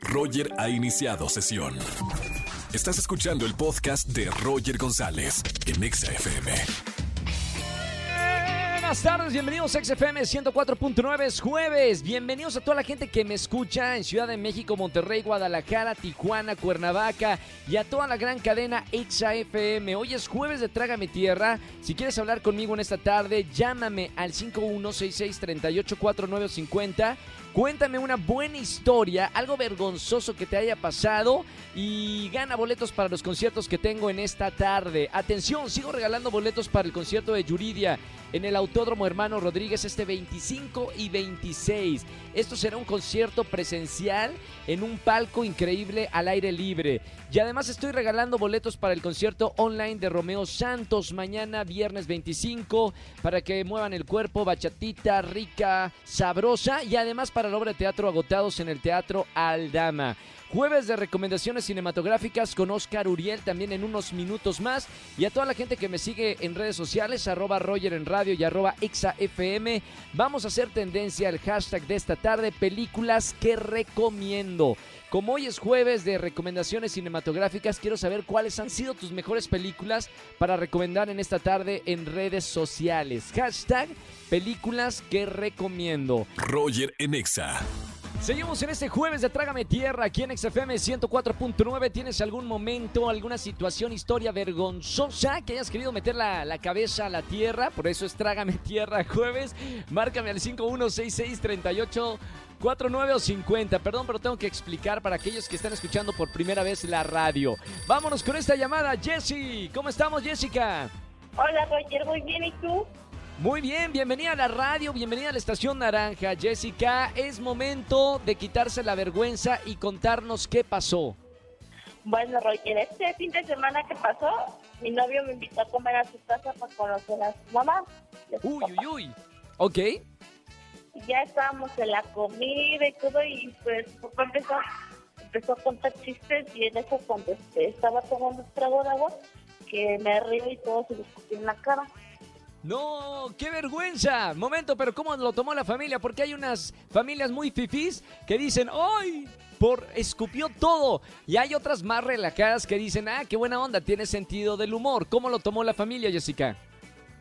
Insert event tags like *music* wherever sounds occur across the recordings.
Roger ha iniciado sesión. Estás escuchando el podcast de Roger González en Exa FM. Buenas tardes, bienvenidos a XFM 104.9, es jueves. Bienvenidos a toda la gente que me escucha en Ciudad de México, Monterrey, Guadalajara, Tijuana, Cuernavaca y a toda la gran cadena XFM. Hoy es jueves de Trágame Tierra. Si quieres hablar conmigo en esta tarde, llámame al 5166-384950. Cuéntame una buena historia, algo vergonzoso que te haya pasado y gana boletos para los conciertos que tengo en esta tarde. Atención, sigo regalando boletos para el concierto de Yuridia en el Autódromo Hermano Rodríguez este 25 y 26. Esto será un concierto presencial en un palco increíble al aire libre. Y además estoy regalando boletos para el concierto online de Romeo Santos mañana viernes 25 para que muevan el cuerpo, bachatita, rica, sabrosa y además para la obra de teatro agotados en el Teatro Aldama. Jueves de recomendaciones cinematográficas con Oscar Uriel también en unos minutos más. Y a toda la gente que me sigue en redes sociales, arroba Roger en radio y arroba ExaFM, vamos a hacer tendencia al hashtag de esta tarde, películas que recomiendo. Como hoy es jueves de recomendaciones cinematográficas, quiero saber cuáles han sido tus mejores películas para recomendar en esta tarde en redes sociales. Hashtag películas que recomiendo. Roger en Exa. Seguimos en este jueves de Trágame Tierra aquí en XFM 104.9. ¿Tienes algún momento, alguna situación, historia vergonzosa que hayas querido meter la, la, cabeza a la tierra? Por eso es Trágame Tierra jueves. Márcame al 516638. 49 o 50, perdón, pero tengo que explicar para aquellos que están escuchando por primera vez la radio. Vámonos con esta llamada, Jessie. ¿Cómo estamos, Jessica? Hola, Roger, muy bien, ¿y tú? Muy bien, bienvenida a la radio, bienvenida a la Estación Naranja. Jessica, es momento de quitarse la vergüenza y contarnos qué pasó. Bueno, Roger, este fin de semana que pasó, mi novio me invitó a comer a su casa para conocer a su mamá. Uy, uy, uy. Ok. Y ya estábamos en la comida y todo, y pues papá empezó, empezó a contar chistes, y en eso cuando este, estaba tomando un trago de agua, que me río y todo se le escupió en la cara. No, qué vergüenza. Momento, pero ¿cómo lo tomó la familia? Porque hay unas familias muy fifís que dicen, ¡ay! Por escupió todo. Y hay otras más relajadas que dicen, ah, qué buena onda, tiene sentido del humor. ¿Cómo lo tomó la familia, Jessica?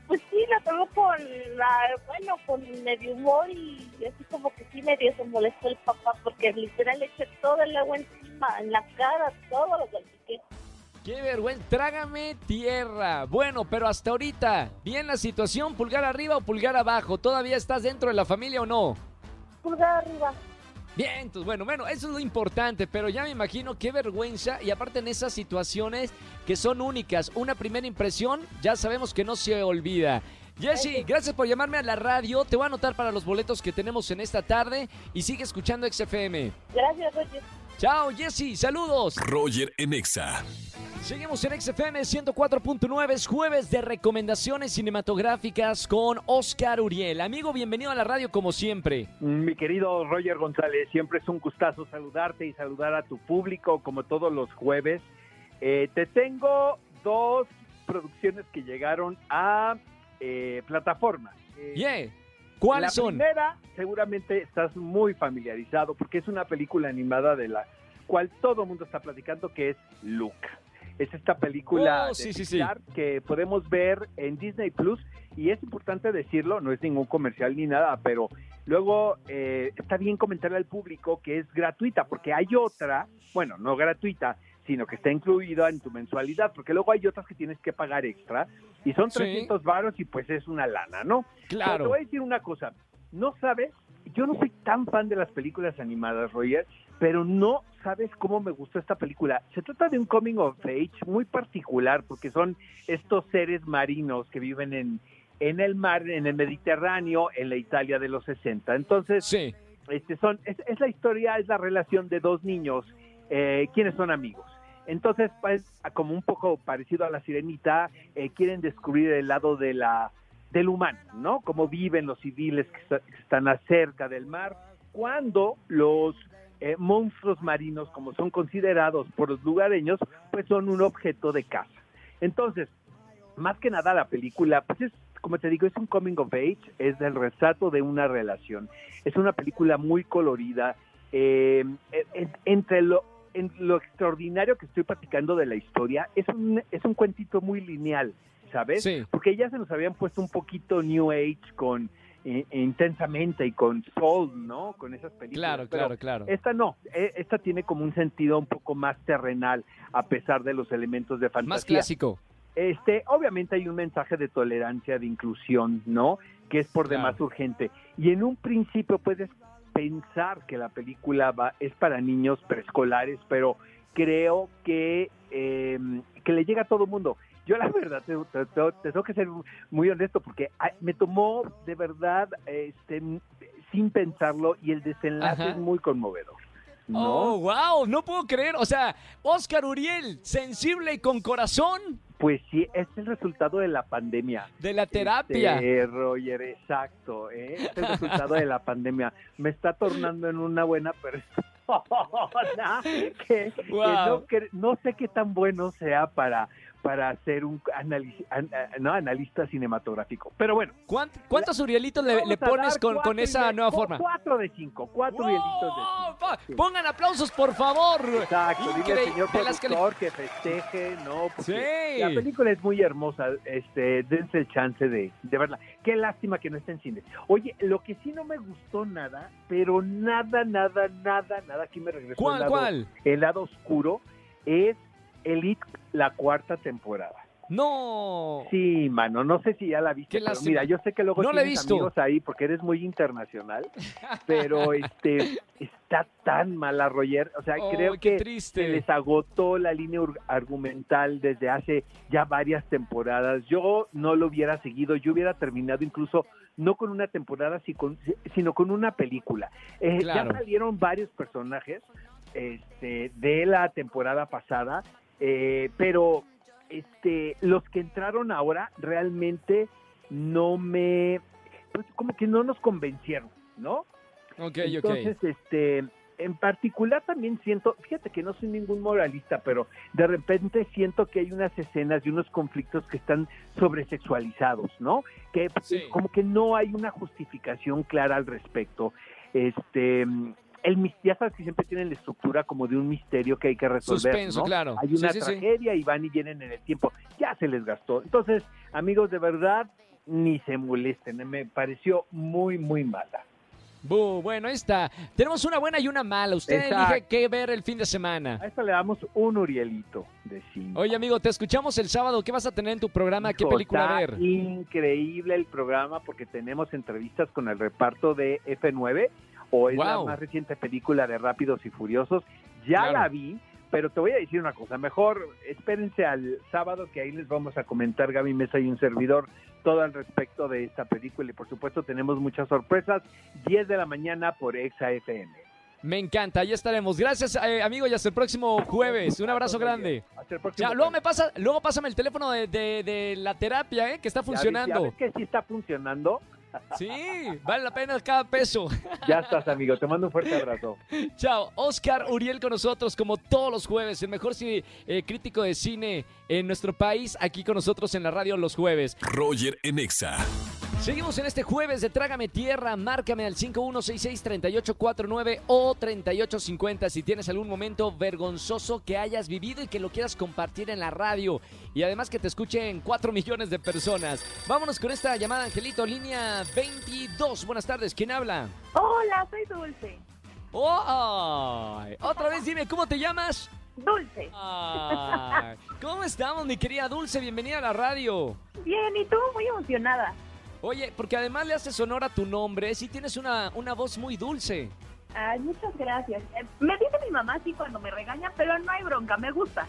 Pues sí, lo tomó con, la, bueno, con medio humor y así como que sí medio se molestó el papá porque literal le eché todo el agua encima, en la cara, todo lo que Qué vergüenza, trágame tierra. Bueno, pero hasta ahorita, ¿bien la situación? ¿Pulgar arriba o pulgar abajo? ¿Todavía estás dentro de la familia o no? Pulgar arriba. Bien, entonces bueno, bueno, eso es lo importante, pero ya me imagino qué vergüenza y aparte en esas situaciones que son únicas, una primera impresión ya sabemos que no se olvida. Jessy, gracias por llamarme a la radio. Te voy a anotar para los boletos que tenemos en esta tarde y sigue escuchando XFM. Gracias, Roger. Chao, Jessy, saludos. Roger en Exa. Seguimos en XFM 104.9, es jueves de recomendaciones cinematográficas con Oscar Uriel. Amigo, bienvenido a la radio como siempre. Mi querido Roger González, siempre es un gustazo saludarte y saludar a tu público como todos los jueves. Eh, te tengo dos producciones que llegaron a eh, plataformas. Eh, yeah. ¿Cuáles son? La primera, seguramente estás muy familiarizado porque es una película animada de la cual todo el mundo está platicando, que es Luke. Es esta película Oh, de sí, sí, Pixar que podemos ver en Disney Plus y es importante decirlo, no es ningún comercial ni nada, pero luego eh, está bien comentarle al público que es gratuita porque hay otra, bueno, no gratuita, sino que está incluida en tu mensualidad, porque luego hay otras que tienes que pagar extra y son Sí. 300 varos y pues es una lana, ¿no? Pero Claro. te voy a decir una cosa, no sabes, yo no soy tan fan de las películas animadas, Roger, pero no sabes cómo me gustó esta película. Se trata de un coming of age muy particular porque son estos seres marinos que viven en, en el mar, en el Mediterráneo, en la Italia de los 60. Entonces, Sí. este son, es, es la historia, es la relación de dos niños, eh, quienes son amigos. Entonces, pues, como un poco parecido a la sirenita, eh, quieren descubrir el lado de la del humano, ¿no? Cómo viven los civiles que, está- que están acerca del mar, cuando los eh, monstruos marinos, como son considerados por los lugareños, pues son un objeto de caza. Entonces, más que nada la película, pues es, como te digo, es un coming of age, es el retrato de una relación. Es una película muy colorida eh, en- entre lo, en lo extraordinario que estoy platicando de la historia, es un, es un cuentito muy lineal, ¿sabes? Sí. Porque ya se nos habían puesto un poquito New Age con eh, intensamente y con Soul, ¿no? Con esas películas. Claro, Pero claro, claro. Esta no, eh, esta tiene como un sentido un poco más terrenal, a pesar de los elementos de fantasía. Más clásico. Este, obviamente hay un mensaje de tolerancia, de inclusión, ¿no? Que es por Claro. demás urgente. Y en un principio puedes pensar que la película va, es para niños preescolares, pero creo que, eh, que le llega a todo mundo. Yo la verdad, te, te- te- te tengo que ser muy honesto porque me tomó de verdad este, sin pensarlo y el desenlace Ajá. es muy conmovedor. ¿no? Oh, wow, no puedo creer. O sea, Oscar Uriel, sensible y con corazón Pues sí, es el resultado de la pandemia. de la terapia. Este, Roger, exacto. ¿eh? Es el resultado de la *laughs* pandemia. Me está tornando en una buena persona *laughs* que, no sé qué tan bueno sea para, para ser un anali- an- no, analista cinematográfico. Pero bueno. ¿Cuánt- ¿Cuántos Urielitos le, pones con, con esa de- nueva forma? Cuatro de cinco. Cuatro hielitos de ¡Wow! cinco. Sí. Pongan aplausos, por favor. Exacto, dile al señor De las que le- productor que festeje, ¿no? Porque Sí. La película es muy hermosa, este, dense el chance de, de verla. Qué lástima que no esté en cine. Oye, lo que sí no me gustó nada, pero nada, nada, nada, nada, aquí me regresó el ¿Cuál, lado, cuál? el lado oscuro, es Elite, la cuarta temporada. No. Sí, mano, no sé si ya la viste, pero mira, yo sé que luego No tienes amigos ahí porque eres muy internacional, pero *laughs* este está tan mala, Roger, o sea, Oh, creo que triste. se les agotó la línea argumental desde hace ya varias temporadas. Yo no lo hubiera seguido, yo hubiera terminado incluso no con una temporada, sino con una película. Eh, Claro. Ya salieron varios personajes este, de la temporada pasada, eh, pero este, los que entraron ahora realmente no me, pues como que no nos convencieron, ¿no? Ok, Entonces, este, en particular también siento, fíjate que no soy ningún moralista, pero de repente siento que hay unas escenas y unos conflictos que están sobresexualizados, ¿no? Que Sí. como que no hay una justificación clara al respecto. Este, el ya sabes que siempre tienen la estructura como de un misterio que hay que resolver, Suspenso, ¿no? claro. Hay una sí, sí. tragedia y van y vienen en el tiempo. Ya se les gastó. Entonces, amigos, de verdad, ni se molesten. Me pareció muy, muy mala. Bu, bueno, ahí está. Tenemos una buena y una mala. Usted elige qué ver el fin de semana. A esto le damos un Urielito de cinco. Oye, amigo, te escuchamos el sábado. ¿Qué vas a tener en tu programa? ¿Qué Hijo, película está ver? Increíble el programa porque tenemos entrevistas con el reparto de F9 o es la más reciente película de Rápidos y Furiosos. Ya Claro. la vi, pero te voy a decir una cosa. Mejor espérense al sábado que ahí les vamos a comentar Gaby Mesa y un servidor todo al respecto de esta película y por supuesto tenemos muchas sorpresas. 10 de la mañana por Exa FM. Me encanta, ahí estaremos. Gracias, eh, amigo, y hasta el próximo jueves. Un abrazo grande. Hasta el próximo Ya, luego me pasa, luego pásame el teléfono de, de- de la terapia, ¿eh? que está funcionando. Que sí está funcionando. Sí, vale la pena cada peso. Ya estás, amigo. Te mando un fuerte abrazo. Chao, Oscar Uriel con nosotros como todos los jueves, el mejor eh, crítico de cine en nuestro país, aquí con nosotros en la radio los jueves. Roger en Exa. Seguimos en este jueves de Trágame Tierra. Márcame al 5166-3849 o 3850 si tienes algún momento vergonzoso que hayas vivido y que lo quieras compartir en la radio. Y además que te escuchen 4 millones de personas. Vámonos con esta llamada, Angelito, línea 22. Buenas tardes, ¿quién habla? Hola, soy Dulce. ¡Oh! Otra vez dime, ¿cómo te llamas? Dulce. ¿Cómo estamos, mi querida Dulce? Bienvenida a la radio. Bien, ¿y tú? Muy emocionada. Oye, porque además le haces honor a tu nombre, sí tienes una, una voz muy dulce. Ay, muchas gracias. Eh, Me dice mi mamá así cuando me regaña, pero no hay bronca, me gusta.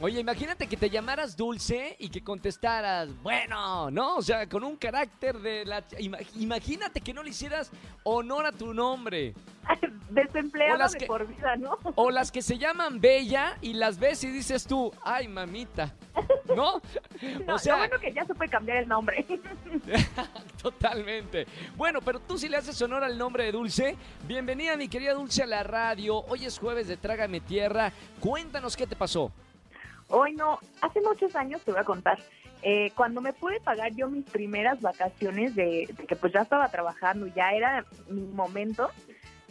Oye, imagínate que te llamaras Dulce y que contestaras, bueno, ¿no? O sea, con un carácter de la... Imagínate que no le hicieras honor a tu nombre. Desempleada de que- por vida, ¿no? O las que se llaman Bella y las ves y dices tú, ay, mamita. ¿No? *laughs* No, O sea, lo bueno que ya supe cambiar el nombre. *laughs* *laughs* Totalmente. Bueno, pero tú sí le haces honor al nombre de Dulce. Bienvenida, mi querida Dulce, a la radio. Hoy es jueves de Trágame Tierra. Cuéntanos qué te pasó. Hoy no, hace muchos años te voy a contar. Eh, cuando me pude pagar yo mis primeras vacaciones de, de que pues ya estaba trabajando, ya era mi momento,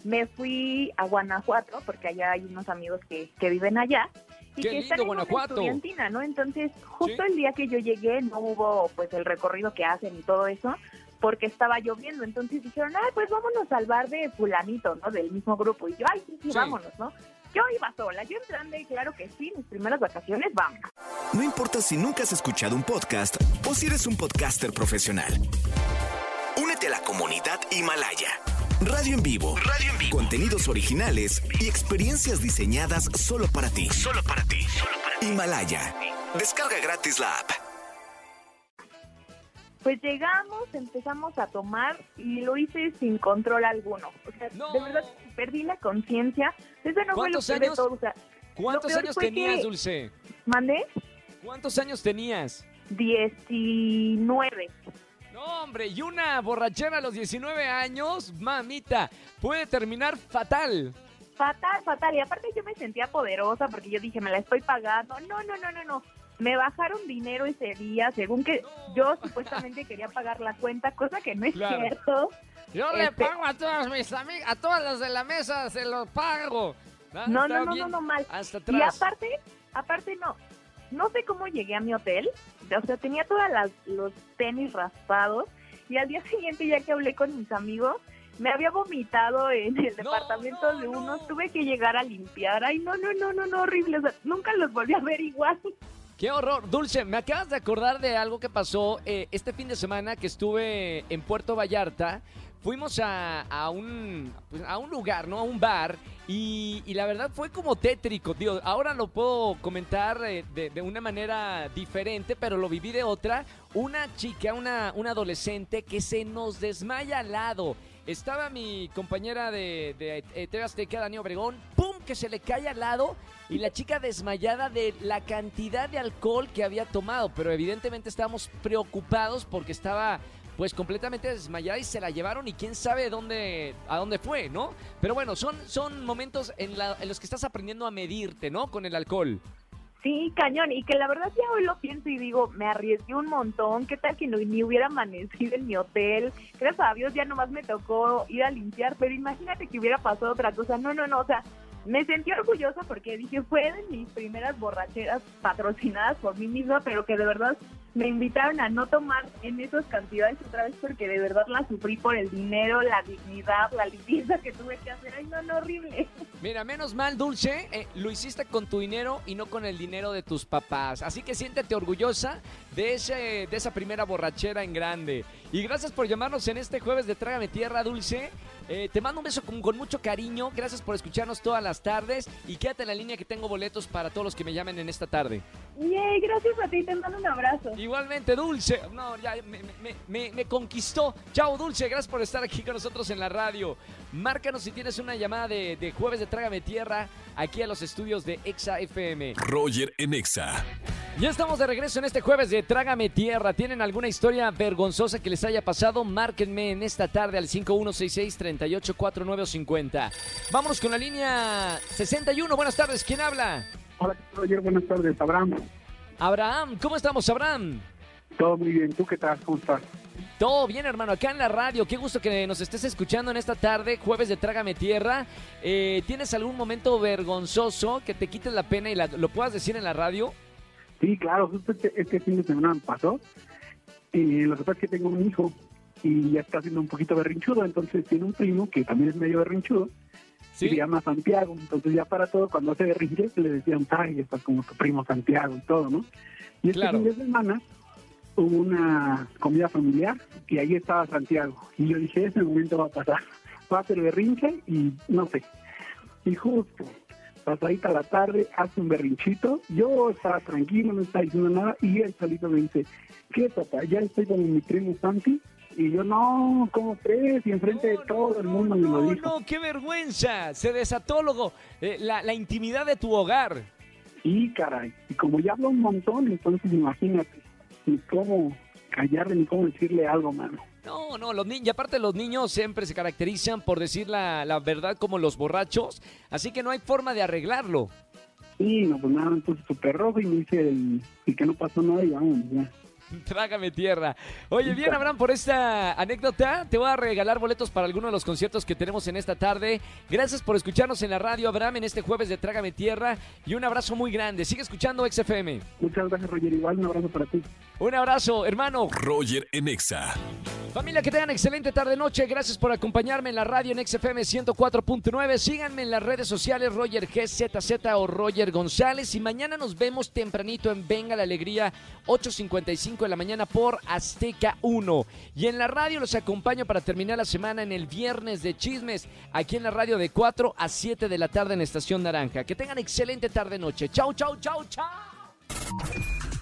me fui a Guanajuato, porque allá hay unos amigos que, que viven allá. Y Qué que lindo, están en Guanajuato. estudiantina, ¿no? Entonces, justo Sí. el día que yo llegué no hubo pues el recorrido que hacen y todo eso, porque estaba lloviendo. Entonces dijeron, ay, pues vámonos al bar de fulanito, ¿no? Del mismo grupo. Y yo, ay, sí, sí, Sí. vámonos, ¿no? Yo iba sola, yo entrando y claro que sí, mis primeras vacaciones, vamos. No importa si nunca has escuchado un podcast o si eres un podcaster profesional. Únete a la comunidad Himalaya. Radio en vivo. Radio en vivo. Contenidos originales y experiencias diseñadas solo para ti. Solo para ti. Himalaya. Descarga gratis la app. Pues llegamos, empezamos a tomar y lo hice sin control alguno. O sea, No. de verdad perdí la conciencia. Eso no fue lo ¿Cuántos de años? todo. O sea, ¿Cuántos peor años fue tenías, que- Dulce? mandé ¿Cuántos años tenías? 19. No, hombre, y una borrachera a los 19 años, mamita, puede terminar fatal. Fatal, fatal. Y aparte yo me sentía poderosa porque yo dije, me la estoy pagando. No, no, no, no, no. Me bajaron dinero ese día, según que yo supuestamente quería pagar la cuenta, cosa que no es Claro. cierto. Yo le Este- pago a todas mis amigas, a todas las de la mesa, se los pago. Ah, No, no, no, no, no, mal. Hasta Y aparte, aparte no, no sé cómo llegué a mi hotel, o sea, tenía todos los tenis raspados y al día siguiente ya que hablé con mis amigos, me había vomitado en el No, departamento no, de unos, no. tuve que llegar a limpiar, ay no, no, no, no, no, horrible, o sea, nunca los volví a ver igual. Qué horror. Dulce, me acabas de acordar de algo que pasó eh, este fin de semana que estuve en Puerto Vallarta. Fuimos a, a un, pues, a un lugar, ¿no? A un bar. Y, y la verdad fue como tétrico, tío. Ahora lo puedo comentar eh, de, de una manera diferente, pero lo viví de otra. Una chica, una, una adolescente que se nos desmaya al lado. Estaba mi compañera de, de eh, TV Azteca, Dani Obregón. Que se le cae al lado y la chica desmayada de la cantidad de alcohol que había tomado. Pero evidentemente estábamos preocupados porque estaba pues completamente desmayada y se la llevaron y quién sabe dónde, a dónde fue, ¿no? Pero bueno, son, son momentos en, la- en los que estás aprendiendo a medirte, ¿no? Con el alcohol. Sí, cañón, y que la verdad ya hoy lo pienso y digo, me arriesgué un montón, qué tal que no, ni hubiera amanecido en mi hotel, gracias a Dios ya nomás me tocó ir a limpiar, pero imagínate que hubiera pasado otra cosa, no, no, no, o sea, me sentí orgullosa porque dije, fue de mis primeras borracheras patrocinadas por mí misma, pero que de verdad me invitaron a no tomar en esas cantidades otra vez porque de verdad la sufrí por el dinero, la dignidad, la limpieza que tuve que hacer, ay no, no, horrible. Mira, menos mal, Dulce, eh, lo hiciste con tu dinero y no con el dinero de tus papás. Así que siéntete orgullosa de, ese, de esa primera borrachera en grande. Y gracias por llamarnos en este jueves de Trágame Tierra, Dulce. Eh, te mando un beso con, con mucho cariño. Gracias por escucharnos todas las tardes. Y quédate en la línea que tengo boletos para todos los que me llamen en esta tarde. Yay, gracias a ti, te mando un abrazo. Igualmente, Dulce. No, ya me, me- me- me conquistó. Chao, Dulce. Gracias por estar aquí con nosotros en la radio. Márcanos si tienes una llamada de, de jueves de Trágame Tierra aquí a los estudios de Exa FM. Roger en Exa. Ya estamos de regreso en este jueves de Trágame Tierra. ¿Tienen alguna historia vergonzosa que les haya pasado? Márquenme en esta tarde al 5166-384950. Vámonos con la línea 61. Buenas tardes. ¿Quién habla? Hola, Roger, buenas tardes, Abraham. Abraham. ¿Cómo estamos, Abraham? Todo muy bien, ¿tú qué tal? ¿Cómo estás? Todo bien, hermano, acá en la radio. Qué gusto que nos estés escuchando en esta tarde, jueves de Trágame Tierra. Eh, ¿Tienes algún momento vergonzoso que te quites la pena y la- lo puedas decir en la radio? Sí, claro, justo este, este fin de semana me pasó. Y lo que pasa es que tengo un hijo y ya está siendo un poquito berrinchudo, entonces tiene un primo que también es medio berrinchudo y se llama Santiago. Entonces ya para todo, cuando hace berrinche, le decían, ay, estás como tu primo Santiago y todo, ¿no? Y este Claro. fin de semana hubo una comida familiar y ahí estaba Santiago. Y yo dije, ese momento va a pasar. *laughs* Va a hacer berrinche y no sé. Y justo, pasadita la tarde, hace un berrinchito. Yo estaba tranquilo, no estaba diciendo nada. Y él solito me dice, ¿qué papá? Ya estoy con mi primo Santi. Y yo, no, ¿cómo crees? Y enfrente de todo el mundo me lo No, dijo. no, qué vergüenza. Se desató luego, eh, la, la intimidad de tu hogar. Sí, caray. Y como ya hablo un montón, entonces imagínate, ni cómo callarle, ni cómo decirle algo, mano. No, no, los niños, y aparte los niños siempre se caracterizan por decir la, la verdad como los borrachos, así que no hay forma de arreglarlo. Sí, no, pues nada, puse súper rojo y me dice el, el que no pasó nada y vamos, ya. *laughs* Trágame tierra. Oye, bien, Abraham, por esta anécdota, te voy a regalar boletos para alguno de los conciertos que tenemos en esta tarde. Gracias por escucharnos en la radio, Abraham, en este jueves de Trágame Tierra. Y un abrazo muy grande. Sigue escuchando XFM. Muchas gracias, Roger. Igual un abrazo para ti. Un abrazo, hermano. Roger en Exa. Familia, que tengan excelente tarde-noche. Gracias por acompañarme en la radio en XFM 104.9. Síganme en las redes sociales, Roger GZZ o Roger González. Y mañana nos vemos tempranito en Venga la Alegría, 8.55 de la mañana por Azteca 1. Y en la radio los acompaño para terminar la semana en el viernes de chismes, aquí en la radio de 4 a 7 de la tarde en Estación Naranja. Que tengan excelente tarde-noche. Chau, chau, chau, chau.